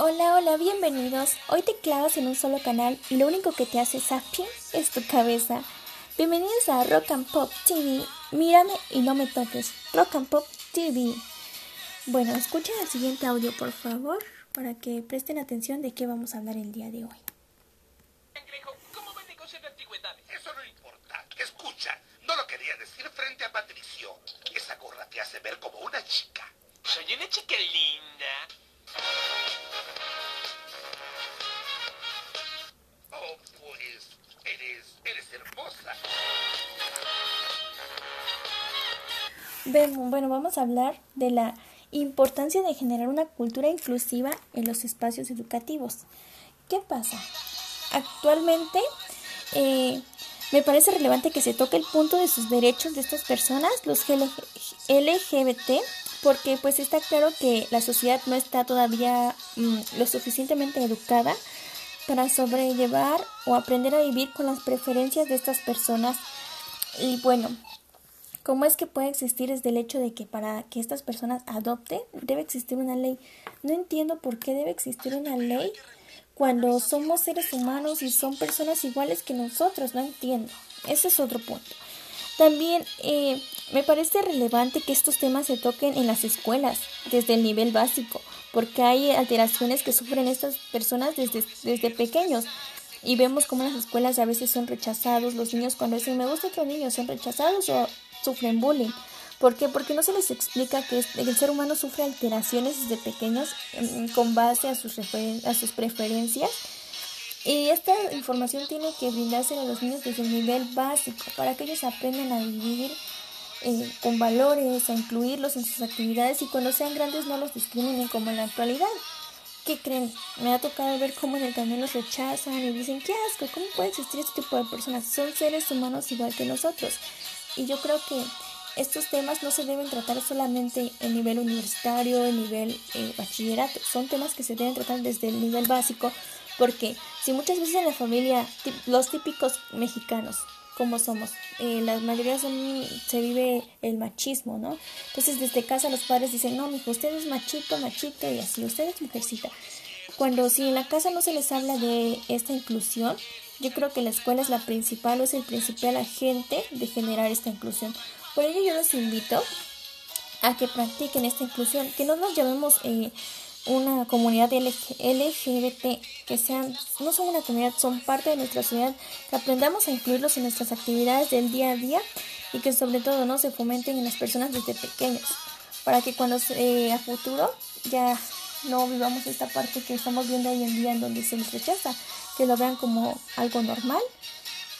Hola, hola, bienvenidos. Hoy te clavas en un solo canal y lo único que te hace zapping es tu cabeza. Bienvenidos a Rock and Pop TV. Mírame y no me toques. Rock and Pop TV. Bueno, escuchen el siguiente audio, por favor, para que presten atención de qué vamos a hablar el día de hoy. ¿Cómo vende cosas de antigüedades? Eso no importa. Escucha, no lo quería decir frente a Patricio. Esa gorra te hace ver como una chica. Soy una chica linda. Bueno, vamos a hablar de la importancia de generar una cultura inclusiva en los espacios educativos. ¿Qué pasa? Actualmente eh, me parece relevante que se toque el punto de sus derechos de estas personas, los LGBT, porque pues está claro que la sociedad no está todavía mm, lo suficientemente educada para sobrellevar o aprender a vivir con las preferencias de estas personas. Y bueno, ¿cómo es que puede existir desde el hecho de que para que estas personas adopten debe existir una ley? No entiendo por qué debe existir una ley cuando somos seres humanos y son personas iguales que nosotros, no entiendo. Ese es otro punto. También eh, me parece relevante que estos temas se toquen en las escuelas, desde el nivel básico, porque hay alteraciones que sufren estas personas desde, desde pequeños. Y vemos cómo las escuelas a veces son rechazados, los niños cuando dicen me gusta otro niño son rechazados o sufren bullying. ¿Por qué? Porque no se les explica que el ser humano sufre alteraciones desde pequeños mm, con base a sus, a sus preferencias y esta información tiene que brindarse a los niños desde el nivel básico para que ellos aprendan a vivir eh, con valores, a incluirlos en sus actividades y cuando sean grandes no los discriminen como en la actualidad. ¿Qué creen? Me ha tocado ver cómo en el camino los rechazan y dicen, qué asco, ¿cómo puede existir este tipo de personas? Son seres humanos igual que nosotros. Y yo creo que estos temas no se deben tratar solamente en nivel universitario, en nivel eh, bachillerato, son temas que se deben tratar desde el nivel básico porque si muchas veces en la familia, los típicos mexicanos, como somos, eh, la mayoría son, se vive el machismo, ¿no? Entonces desde casa los padres dicen, no, hijo, usted es machito, machito y así, usted es mujercita. Cuando si en la casa no se les habla de esta inclusión, yo creo que la escuela es la principal o es el principal agente de generar esta inclusión. Por ello yo los invito a que practiquen esta inclusión, que no nos llamemos eh, una comunidad LGBT, que sean, no son una comunidad, son parte de nuestra sociedad, que aprendamos a incluirlos en nuestras actividades del día a día y que sobre todo no se fomenten en las personas desde pequeños, para que cuando eh, a futuro ya no vivamos esta parte que estamos viendo hoy en día en donde se les rechaza, que lo vean como algo normal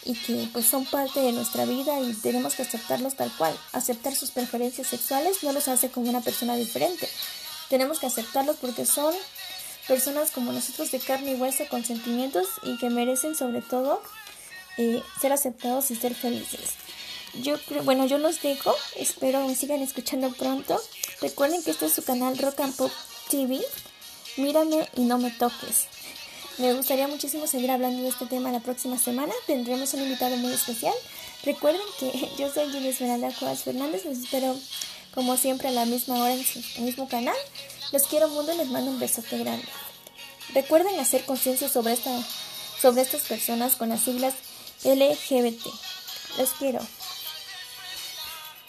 y que pues son parte de nuestra vida y tenemos que aceptarlos tal cual. Aceptar sus preferencias sexuales no los hace como una persona diferente, tenemos que aceptarlos porque son personas como nosotros de carne y hueso con sentimientos y que merecen sobre todo eh, ser aceptados y ser felices. Yo bueno, yo los dejo, espero me sigan escuchando pronto. Recuerden que este es su canal Rock and Pop TV. Mírame y no me toques. Me gustaría muchísimo seguir hablando de este tema la próxima semana. Tendremos un invitado muy especial. Recuerden que yo soy Jenny Esmeralda Cuevas Fernández. Los espero como siempre a la misma hora en su mismo canal. Los quiero mundo y les mando un besote grande. Recuerden hacer conciencia sobre, esta, sobre estas personas con las siglas LGBT. Los quiero.